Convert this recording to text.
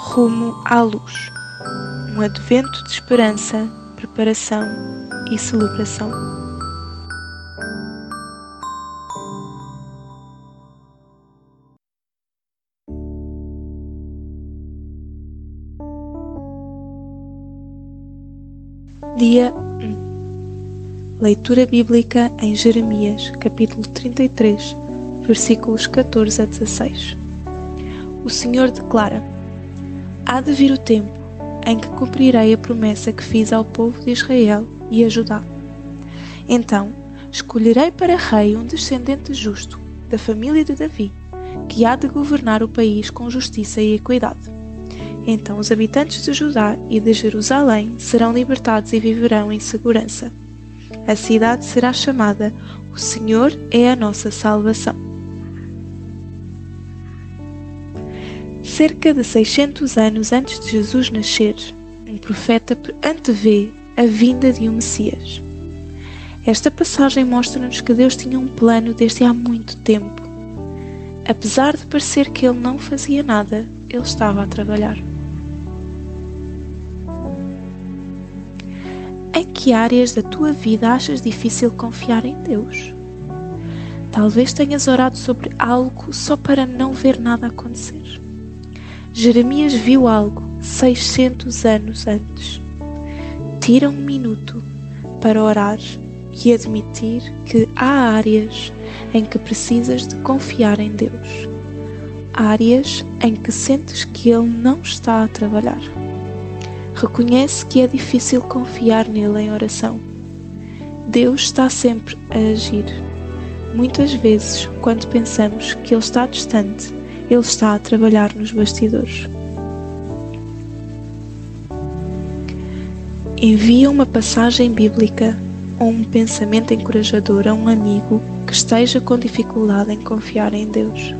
Rumo à luz. Um advento de esperança, preparação e celebração. Dia 1 Leitura bíblica em Jeremias, capítulo 33, versículos 14 a 16. O Senhor declara: Há de vir o tempo em que cumprirei a promessa que fiz ao povo de Israel e a Judá. Então escolherei para rei um descendente justo, da família de Davi, que há de governar o país com justiça e equidade. Então os habitantes de Judá e de Jerusalém serão libertados e viverão em segurança. A cidade será chamada O Senhor é a nossa salvação. Cerca de 600 anos antes de Jesus nascer, um profeta antevê a vinda de um Messias. Esta passagem mostra-nos que Deus tinha um plano desde há muito tempo. Apesar de parecer que ele não fazia nada, ele estava a trabalhar. Em que áreas da tua vida achas difícil confiar em Deus? Talvez tenhas orado sobre algo só para não ver nada acontecer. Jeremias viu algo 600 anos antes. Tira um minuto para orar e admitir que há áreas em que precisas de confiar em Deus. Áreas em que sentes que Ele não está a trabalhar. Reconhece que é difícil confiar nele em oração. Deus está sempre a agir. Muitas vezes, quando pensamos que Ele está distante, ele está a trabalhar nos bastidores. Envia uma passagem bíblica ou um pensamento encorajador a um amigo que esteja com dificuldade em confiar em Deus.